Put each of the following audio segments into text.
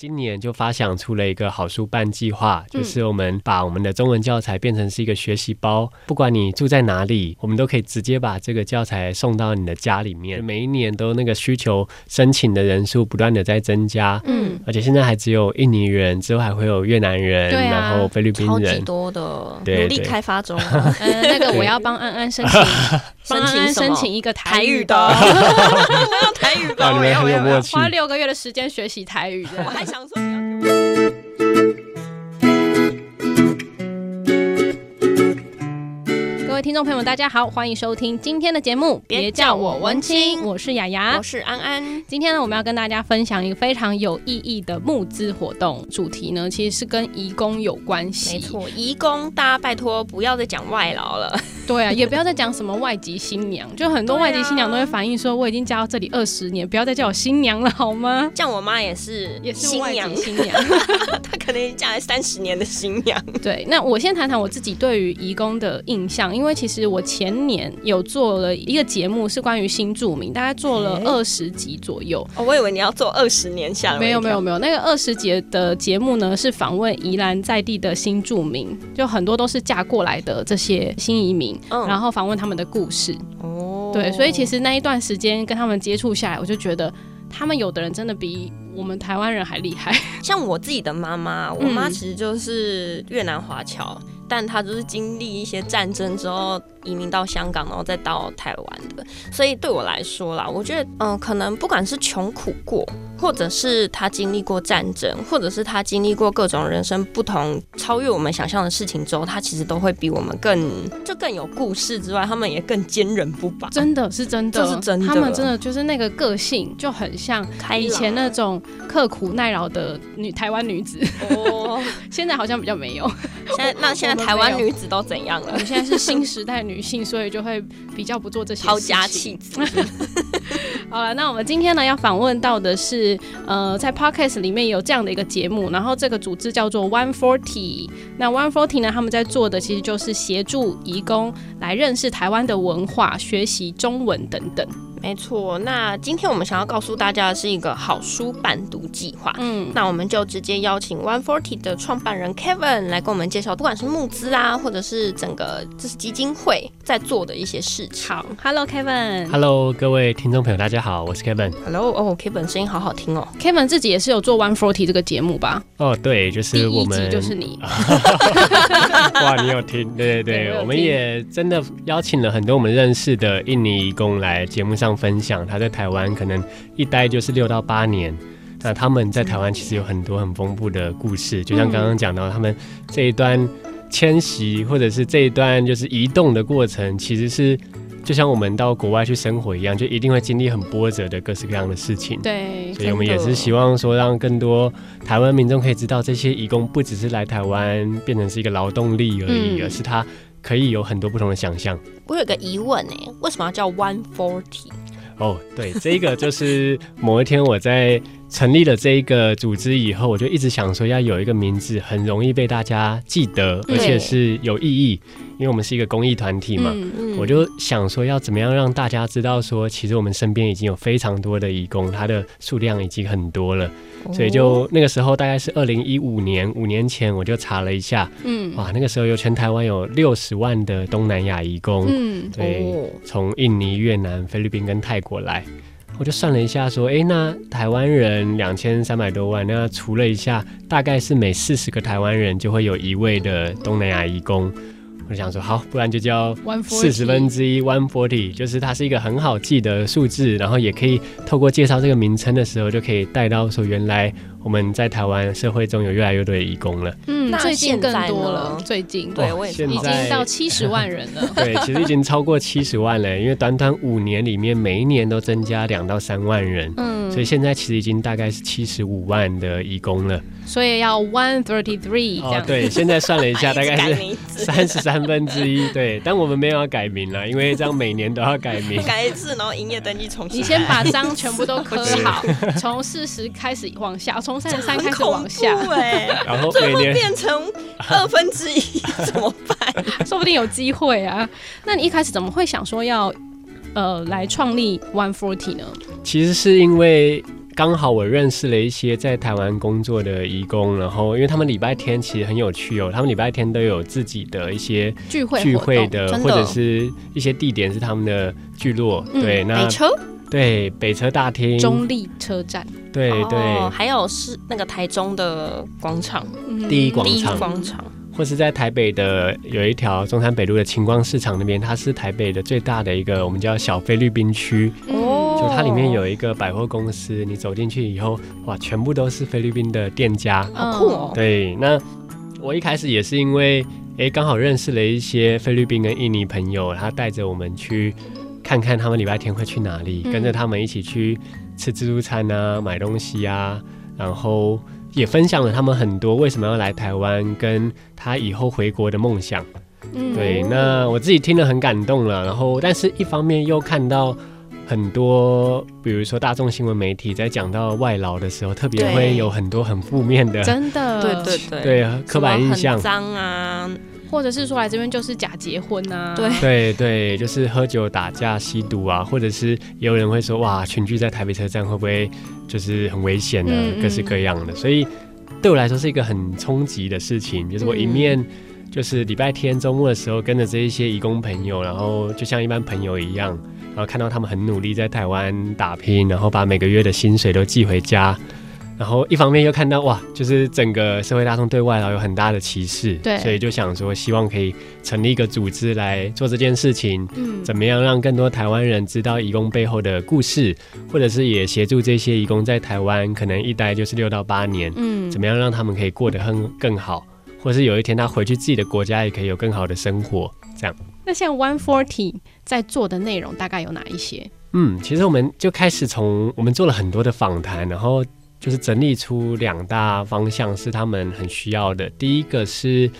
今年就发想出了一个好书办计划，就是我们把我们的中文教材变成是一个学习包，不管你住在哪里，我们都可以直接把这个教材送到你的家里面。每一年都那个需求申请的人数不断的在增加，嗯，而且现在还只有印尼人，之后还会有越南人，啊、然后菲律宾人，超级多的，对，努力开发中。呃，那个我要帮安安申请，帮安安申请一个台语的，我要台语的，我要，我要花六个月的时间学习台语的，我 还想说你要。各位听众朋友们，大家好，欢迎收听今天的节目。别叫我文青，我是雅雅，我是安安。今天呢，我们要跟大家分享一个非常有意义的募资活动，主题呢其实是跟移工有关系。没错，移工，大家拜托不要再讲外劳了。对啊，也不要再讲什么外籍新娘，就很多外籍新娘都会反映说，我已经嫁到这里二十年，不要再叫我新娘了，好吗？像我妈也是，也是外籍新娘，她可能嫁了三十年的新娘。对，那我先谈谈我自己对于移工的印象，因为其实我前年有做了一个节目，是关于新住民，大概做了二十集左右。哦，我以为你要做二十年下来。没有没有没有，那个二十集的节目呢，是访问宜兰在地的新住民，就很多都是嫁过来的这些新移民。嗯，然后访问他们的故事哦，对，所以其实那一段时间跟他们接触下来，我就觉得他们有的人真的比我们台湾人还厉害。像我自己的妈妈，我妈其实就是越南华侨，嗯，但她就是经历一些战争之后。移民到香港，然后再到台湾的，所以对我来说啦，我觉得，嗯、呃，可能不管是穷苦过，或者是他经历过战争，或者是他经历过各种人生不同、超越我们想象的事情之后，他其实都会比我们更就更有故事之外，他们也更坚韧不拔。真的是真的，这是真的，他们真的就是那个个性就很像以前那种刻苦耐劳的女台湾女子。哦，现在好像比较没有。现在那现在台湾女子都怎样了？我们现在是新时代女。女性，所以就会比较不做这些抛家弃子。好了，那我们今天呢要访问到的是，呃，在 Podcast 里面有这样的一个节目，然后这个组织叫做 One Forty。那 One Forty 呢，他们在做的其实就是协助移工来认识台湾的文化、学习中文等等。没错，那今天我们想要告诉大家的是一个好书伴读计划。嗯，那我们就直接邀请 One Forty 的创办人 Kevin 来跟我们介绍，不管是募资啊，或者是整个就是基金会在做的一些事情。好，Hello Kevin。Hello，各位听众朋友，大家好，我是 Kevin。Hello，哦，Kevin 声音好好听哦。Kevin 自己也是有做 One Forty 这个节目吧？哦，对，就是我们，第一集就是你。哇，你有听？对对对，我们也真的邀请了很多我们认识的印尼移工来节目上。分享他在台湾可能一待就是六到八年，那他们在台湾其实有很多很丰富的故事，就像刚刚讲到他们这一段迁徙或者是这一段就是移动的过程，其实是就像我们到国外去生活一样，就一定会经历很波折的各式各样的事情。对，所以我们也是希望说，让更多台湾民众可以知道，这些移工不只是来台湾变成是一个劳动力而已，而是他可以有很多不同的想象。我有个疑问呢，为什么要叫 One Forty？哦，对，这个就是某一天我在成立了这一个组织以后，我就一直想说要有一个名字很容易被大家记得，而且是有意义，因为我们是一个公益团体嘛。我就想说要怎么样让大家知道说，其实我们身边已经有非常多的义工，它的数量已经很多了。所以就那个时候大概是二零一五年，五年前我就查了一下，嗯，哇，那个时候有全台湾有六十万的东南亚义工，嗯，对，从印尼、越南、菲律宾跟泰国来，我就算了一下，说，哎、欸，那台湾人两千三百多万，那除了一下，大概是每四十个台湾人就会有一位的东南亚移工。我想说，好，不然就叫四十分之一，one forty，就是它是一个很好记的数字，然后也可以透过介绍这个名称的时候，就可以带到说原来。我们在台湾社会中有越来越多的义工了，嗯，最近更多了，最近对，我也是，已经到七十万人了，对，其实已经超过七十万了，因为短短五年里面，每一年都增加两到三万人，嗯，所以现在其实已经大概是七十五万的义工了，所以要 one thirty three，哦，对，现在算了一下，大概是 三十三分之一，对，但我们没有要改名了，因为这样每年都要改名，改一次，然后营业登记重新，你先把章全部都刻好，从四十开始往下。从三十三开始往下，哎，然后最后变成二分之一怎么办？说不定有机会啊。那你一开始怎么会想说要呃来创立 One Forty 呢？其实是因为刚好我认识了一些在台湾工作的义工，然后因为他们礼拜天其实很有趣哦，他们礼拜天都有自己的一些聚会聚会的，或者是一些地点是他们的聚落。嗯、对，那对北车大厅、中立车站，对对、哦，还有是那个台中的广场，第一广场，第一广场。或是在台北的有一条中山北路的晴光市场那边，它是台北的最大的一个我们叫小菲律宾区。哦，就它里面有一个百货公司，你走进去以后，哇，全部都是菲律宾的店家，好酷哦。对，那我一开始也是因为，哎，刚好认识了一些菲律宾跟印尼朋友，他带着我们去看看他们礼拜天会去哪里，跟着他们一起去吃自助餐啊，买东西啊，然后。也分享了他们很多为什么要来台湾，跟他以后回国的梦想。嗯，对，那我自己听了很感动了。然后，但是一方面又看到很多，比如说大众新闻媒体在讲到外劳的时候，特别会有很多很负面的，真的，对 对对，对刻板印象，脏啊。或者是说来这边就是假结婚啊，对对对，就是喝酒打架吸毒啊，或者是也有人会说哇，群聚在台北车站会不会就是很危险呢？嗯嗯，各式各样的，所以对我来说是一个很冲击的事情。就是我一面就是礼拜天周末的时候跟着这一些义工朋友，然后就像一般朋友一样，然后看到他们很努力在台湾打拼，然后把每个月的薪水都寄回家。然后一方面又看到哇，就是整个社会大众对外劳有很大的歧视，对，所以就想说希望可以成立一个组织来做这件事情，嗯，怎么样让更多台湾人知道移工背后的故事，或者是也协助这些移工在台湾可能一待就是六到八年，嗯，怎么样让他们可以过得很更好，或是有一天他回去自己的国家也可以有更好的生活，这样。那像 One Forty 在做的内容大概有哪一些？嗯，其实我们就开始从我们做了很多的访谈，然后。就是整理出两大方向是他们很需要的。第一个是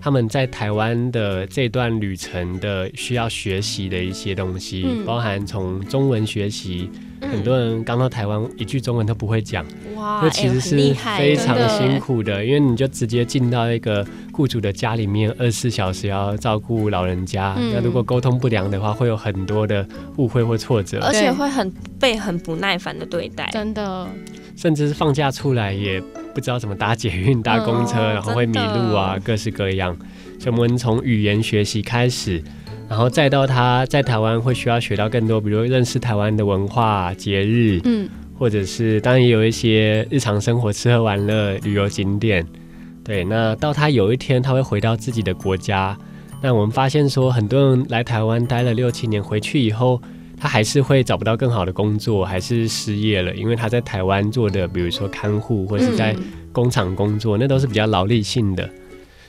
他们在台湾的这段旅程的需要学习的一些东西，嗯、包含从中文学习。很多人刚到台湾一句中文都不会讲，哇，这其实是非常辛苦的，因为你就直接进到一个雇主的家里面，二十四小时要照顾老人家。嗯、那如果沟通不良的话，会有很多的误会或挫折，而且会很被很不耐烦的对待，真的。甚至是放假出来也不知道怎么搭捷运、搭公车，嗯、然后会迷路啊，各式各样。所以我们从语言学习开始，然后再到他在台湾会需要学到更多，比如认识台湾的文化、节日，嗯，或者是当然也有一些日常生活、吃喝玩乐、旅游景点。对，那到他有一天他会回到自己的国家，那我们发现说，很多人来台湾待了六七年，回去以后。他还是会找不到更好的工作，还是失业了，因为他在台湾做的，比如说看护或者是在工厂工作，那都是比较劳力性的。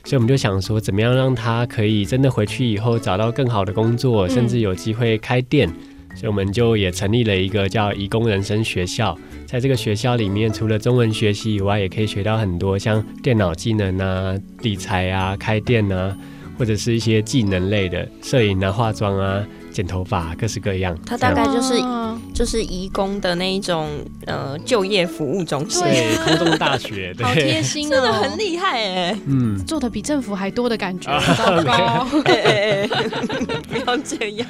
所以我们就想说，怎么样让他可以真的回去以后找到更好的工作，甚至有机会开店。所以我们就也成立了一个叫移工人生学校，在这个学校里面，除了中文学习以外，也可以学到很多像电脑技能啊、理财啊、开店啊，或者是一些技能类的摄影啊、化妆啊。剪头发，各式各样。它大概就是就是移工的那一种呃就业服务中心，对，空中大学，对，好贴心哦，真的很厉害哎，嗯，做的比政府还多的感觉，糟糕，不要这样，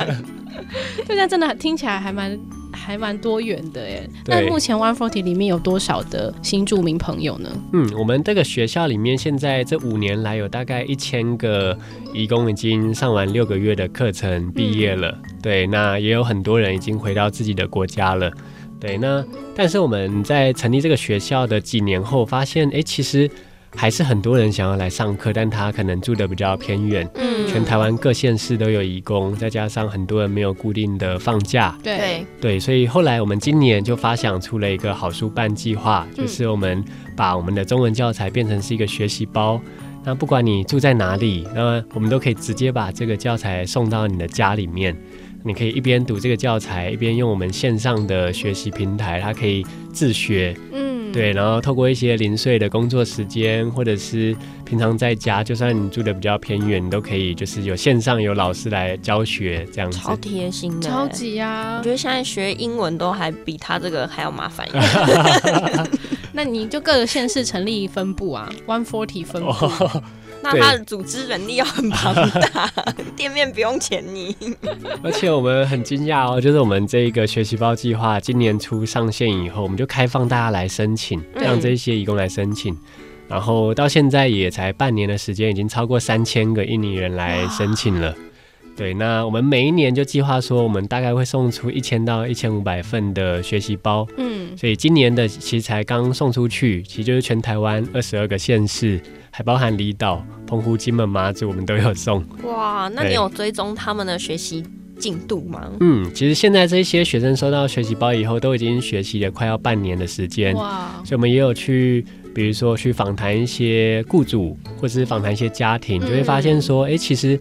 这样真的听起来还蛮。还蛮多元的耶。那目前 One Forty 里面有多少的新住民朋友呢？嗯，我们这个学校里面现在这五年来有大概一千个义工已经上完六个月的课程毕业了。嗯、对，那也有很多人已经回到自己的国家了。对，那但是我们在成立这个学校的几年后，发现哎，其实。还是很多人想要来上课，但他可能住的比较偏远。嗯，全台湾各县市都有义工，再加上很多人没有固定的放假。对对，所以后来我们今年就发想出了一个好书办计划，就是我们把我们的中文教材变成是一个学习包。那不管你住在哪里，那我们都可以直接把这个教材送到你的家里面。你可以一边读这个教材，一边用我们线上的学习平台，它可以自学。嗯。对，然后透过一些零碎的工作时间，或者是平常在家，就算你住的比较偏远，你都可以就是有线上有老师来教学这样子。超贴心的，超级啊！我觉得现在学英文都还比他这个还要麻烦一点。那你就各个县市成立分部啊，One Forty 分部。那他的组织能力要很庞大，店面不用钱你。而且我们很惊讶哦，就是我们这一个学习包计划今年初上线以后，我们就开放大家来申请，让这些义工来申请。然后到现在也才半年的时间，已经超过三千个印尼人来申请了。对，那我们每一年就计划说，我们大概会送出一千到一千五百份的学习包。嗯，所以今年的其实才刚送出去，其实就是全台湾二十二个县市，还包含离岛、澎湖、金门、马祖，我们都有送。哇，那你有追踪他们的学习进度吗？嗯，其实现在这些学生收到学习包以后，都已经学习了快要半年的时间。哇，所以我们也有去。比如说去访谈一些雇主，或者是访谈一些家庭，就会发现说，哎、欸，其实，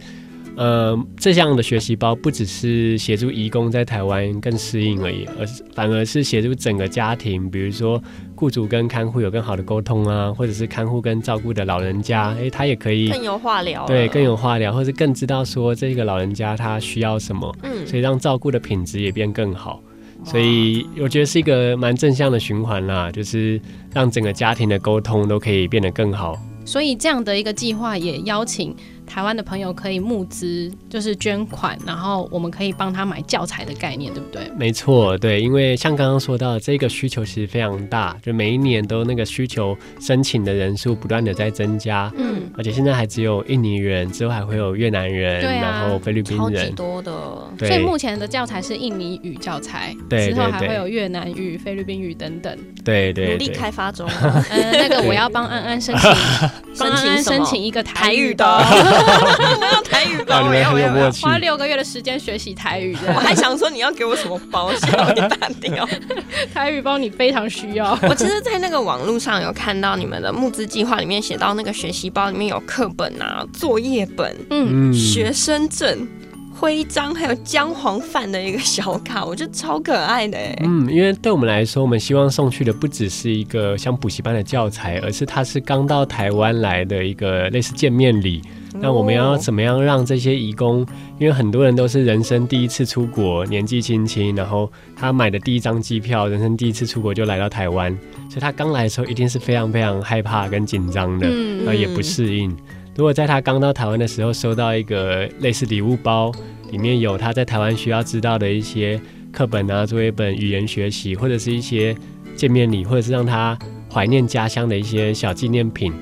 呃，这样的学习包不只是协助移工在台湾更适应而已，而是反而是协助整个家庭，比如说雇主跟看护有更好的沟通啊，或者是看护跟照顾的老人家，哎、欸，他也可以更有话聊，对，更有话聊，或是更知道说这个老人家他需要什么，嗯，所以让照顾的品质也变更好。所以我觉得是一个蛮正向的循环啦，就是让整个家庭的沟通都可以变得更好。所以这样的一个计划也邀请。台湾的朋友可以募资，就是捐款，然后我们可以帮他买教材的概念，对不对？没错，对，因为像刚刚说到，这个需求其实非常大，就每一年都那个需求申请的人数不断的在增加，嗯，而且现在还只有印尼人，之后还会有越南人，啊，然后菲律宾人，超级多的，所以目前的教材是印尼语教材，对，之后还会有越南语、菲律宾语等等，对对，努力开发中。嗯，那个我要帮安安申请，帮安安申请一个台语的。我要台语包，我要我要花六个月的时间学习台语。我还想说你要给我什么包，先把你打掉。台语包你非常需要。我其实，在那个网络上有看到你们的募资计划里面写到，那个学习包里面有课本啊、作业本、嗯、学生证、徽章，还有姜黄饭的一个小卡，我觉得超可爱的。嗯，因为对我们来说，我们希望送去的不只是一个像补习班的教材，而是它是刚到台湾来的一个类似见面礼。那我们要怎么样让这些移工？因为很多人都是人生第一次出国，年纪轻轻，然后他买的第一张机票，人生第一次出国就来到台湾，所以他刚来的时候一定是非常非常害怕跟紧张的，然后也不适应。如果在他刚到台湾的时候收到一个类似礼物包，里面有他在台湾需要知道的一些课本啊、作业本、语言学习，或者是一些见面礼，或者是让他怀念家乡的一些小纪念品。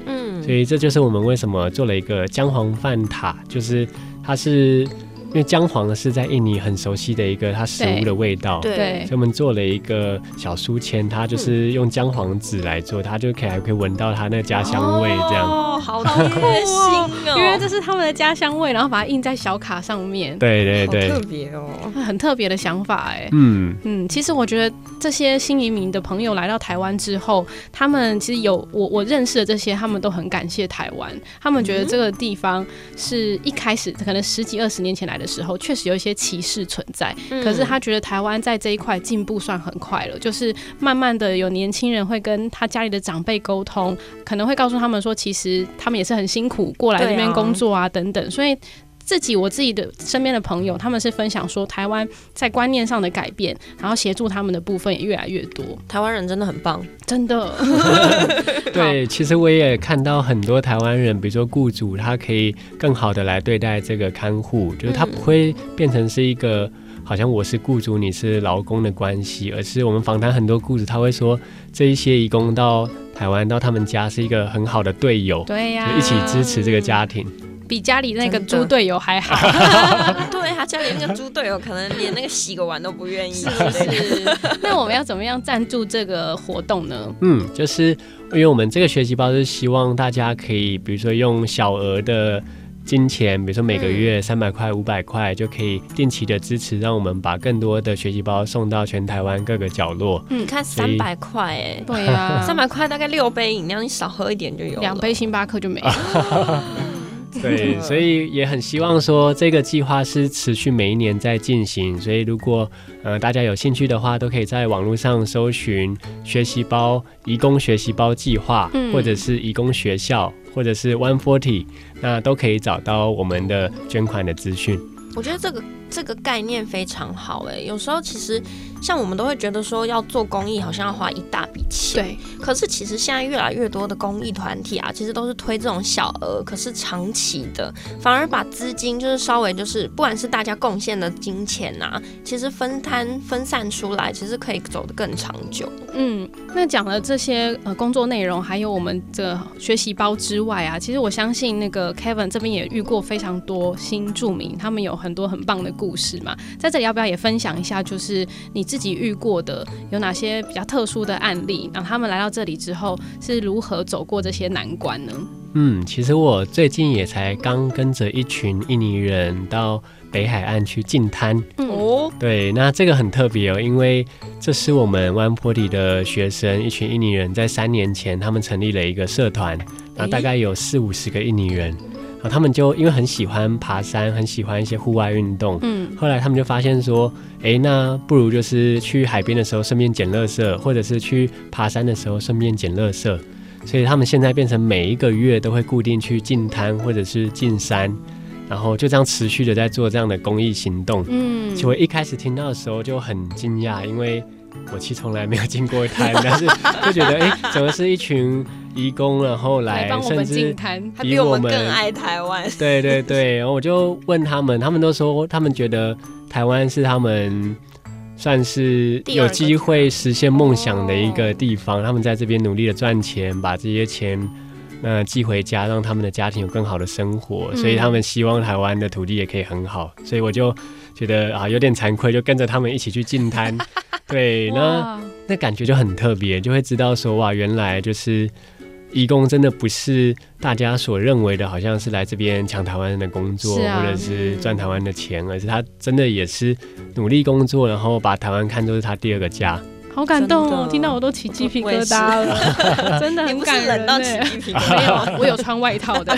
所以这就是我们为什么做了一个姜黄饭塔，就是它是。因为姜黄是在印尼很熟悉的一个它食物的味道，对，对，所以我们做了一个小书签，它就是用姜黄纸来做，它就可以还可以闻到它那个家乡味，这样。哦，好贴心哦，因为这是他们的家乡味，然后把它印在小卡上面，对对对，特别哦，很特别的想法哎，嗯。嗯，其实我觉得这些新移民的朋友来到台湾之后，他们其实有我我认识的这些，他们都很感谢台湾，他们觉得这个地方是一开始可能十几二十年前来的时候确实有一些歧视存在，可是他觉得台湾在这一块进步算很快了，就是慢慢的有年轻人会跟他家里的长辈沟通，可能会告诉他们说，其实他们也是很辛苦过来这边工作啊等等，所以。自己我自己的身边的朋友，他们是分享说，台湾在观念上的改变，然后协助他们的部分也越来越多。台湾人真的很棒，真的。对，其实我也看到很多台湾人，比如说雇主，他可以更好的来对待这个看护，就是他不会变成是一个好像我是雇主，你是劳工的关系，而是我们访谈很多雇主，他会说这一些义工到台湾到他们家是一个很好的队友，对呀，就一起支持这个家庭。比家里那个猪队友还好，对他家里那个猪队友可能连那个洗个碗都不愿意。是是。那我们要怎么样赞助这个活动呢？嗯，就是因为我们这个学习包是希望大家可以，比如说用小额的金钱，比如说每个月三百块、五百块，就可以定期的支持，让我们把更多的学习包送到全台湾各个角落。嗯，看三百块，哎，对啊，三百块大概六杯饮料，你少喝一点就有，两杯星巴克就没了。对，所以也很希望说这个计划是持续每一年在进行。所以如果呃大家有兴趣的话，都可以在网络上搜寻“学习包移工学习包计划”，或者是“移工学校”，或者是 One Forty，那都可以找到我们的捐款的资讯。我觉得这个这个概念非常好哎。有时候其实像我们都会觉得说要做公益，好像要花一大笔钱。对。可是其实现在越来越多的公益团体啊，其实都是推这种小额，可是长期的，反而把资金就是稍微就是不管是大家贡献的金钱呐、啊，其实分摊分散出来，其实可以走得更长久。嗯，那讲了这些呃工作内容，还有我们的学习包之外啊，其实我相信那个 Kevin 这边也遇过非常多新住民，他们有很多很棒的故事嘛，在这里要不要也分享一下，就是你自己遇过的有哪些比较特殊的案例？然后他们来到这里之后是如何走过这些难关呢？嗯，其实我最近也才刚跟着一群印尼人到北海岸去进滩。哦，对，那这个很特别哦，因为这是我们湾坡里的学生，一群印尼人在三年前他们成立了一个社团，然后大概有四五十个印尼人，然后他们就因为很喜欢爬山，很喜欢一些户外运动，嗯，后来他们就发现说，哎，那不如就是去海边的时候顺便捡垃圾，或者是去爬山的时候顺便捡垃圾。所以他们现在变成每一个月都会固定去进滩或者是进山，然后就这样持续的在做这样的公益行动。嗯，其实我一开始听到的时候就很惊讶，因为我其实从来没有进过滩，但是就觉得哎、欸，怎么是一群移工然后来，甚至比我们更爱台湾。对 对对，然后我就问他们，他们都说他们觉得台湾是他们。算是有机会实现梦想的一个地方，他们在这边努力的赚钱，把这些钱那寄回家，让他们的家庭有更好的生活，所以他们希望台湾的土地也可以很好，所以我就觉得啊有点惭愧，就跟着他们一起去进滩，对，那 那感觉就很特别，就会知道说哇，原来就是。移工真的不是大家所认为的，好像是来这边抢台湾人的工作，啊、或者是赚台湾的钱，而是他真的也是努力工作，然后把台湾看作是他第二个家。好感动哦，听到我都起鸡皮疙瘩了，真的很感人。冷到起鸡皮疙瘩。没有，我有穿外套的。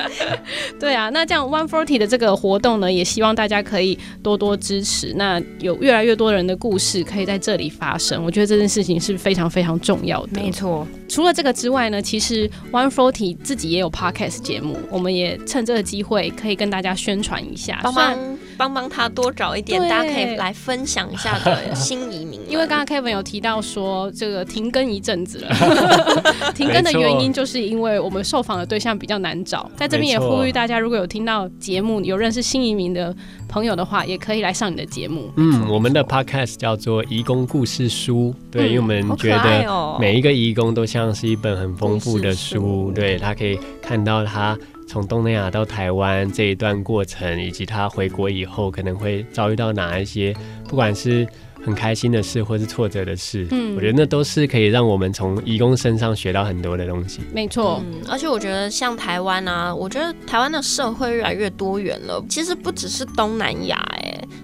对啊，那这样 One Forty 的这个活动呢，也希望大家可以多多支持。那有越来越多人的故事可以在这里发生，我觉得这件事情是非常非常重要的。没错。除了这个之外呢，其实 One Forty 自己也有 Podcast 节目，我们也趁这个机会可以跟大家宣传一下，帮忙帮帮他多找一点，大家可以来分享一下的新移民。因为刚刚 Kevin 有提到说，这个停更一阵子了，停更的原因就是因为我们受访的对象比较难找，在这边也呼吁大家，如果有听到节目，有认识新移民的朋友的话，也可以来上你的节目。嗯，我们的 Podcast 叫做《移工故事书》，对，因为我们觉得每一个移工都像。像是一本很丰富的书，对，他可以看到他从东南亚到台湾这一段过程，以及他回国以后可能会遭遇到哪一些，不管是。很开心的事，或是挫折的事，嗯，我觉得那都是可以让我们从义工身上学到很多的东西。没错，嗯，而且我觉得像台湾啊，我觉得台湾的社会越来越多元了。其实不只是东南亚，哎，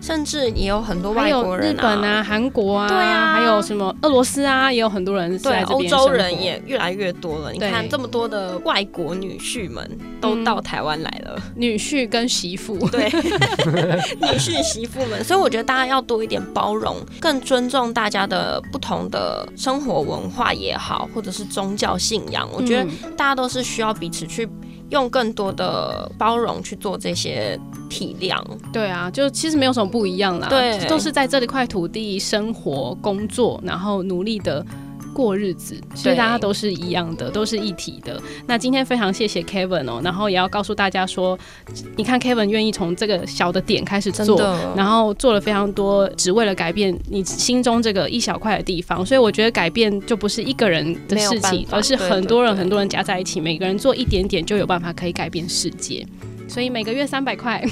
甚至也有很多外国人，啊，日本啊、韩国啊，对啊，还有什么俄罗斯啊，也有很多人。对，欧洲人也越来越多了。你看这么多的外国女婿们都到台湾来了，嗯，女婿跟媳妇，对，女婿媳妇们，所以我觉得大家要多一点包容。更尊重大家的不同的生活文化也好，或者是宗教信仰，我觉得大家都是需要彼此去用更多的包容去做这些体谅。对啊，就其实没有什么不一样啦，对，都是在这一块土地生活、工作，然后努力的。过日子，所以大家都是一样的，都是一体的。那今天非常谢谢 Kevin 哦，然后也要告诉大家说，你看 Kevin 愿意从这个小的点开始做，然后做了非常多，只为了改变你心中这个一小块的地方。所以我觉得改变就不是一个人的事情，而是很多人很多人加在一起，每个人做一点点就有办法可以改变世界。所以每个月三百块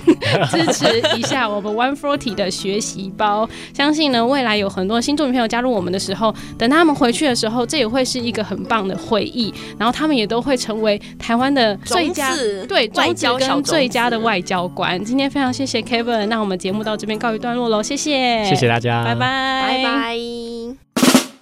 支持一下我们 One Forty 的学习包，相信呢未来有很多新住民朋友加入我们的时候，等他们回去的时候，这也会是一个很棒的回忆，然后他们也都会成为台湾的最佳对外交跟最佳的外交官。今天非常谢谢 Kevin，那我们节目到这边告一段落喽，谢谢，谢谢大家，拜拜，拜拜。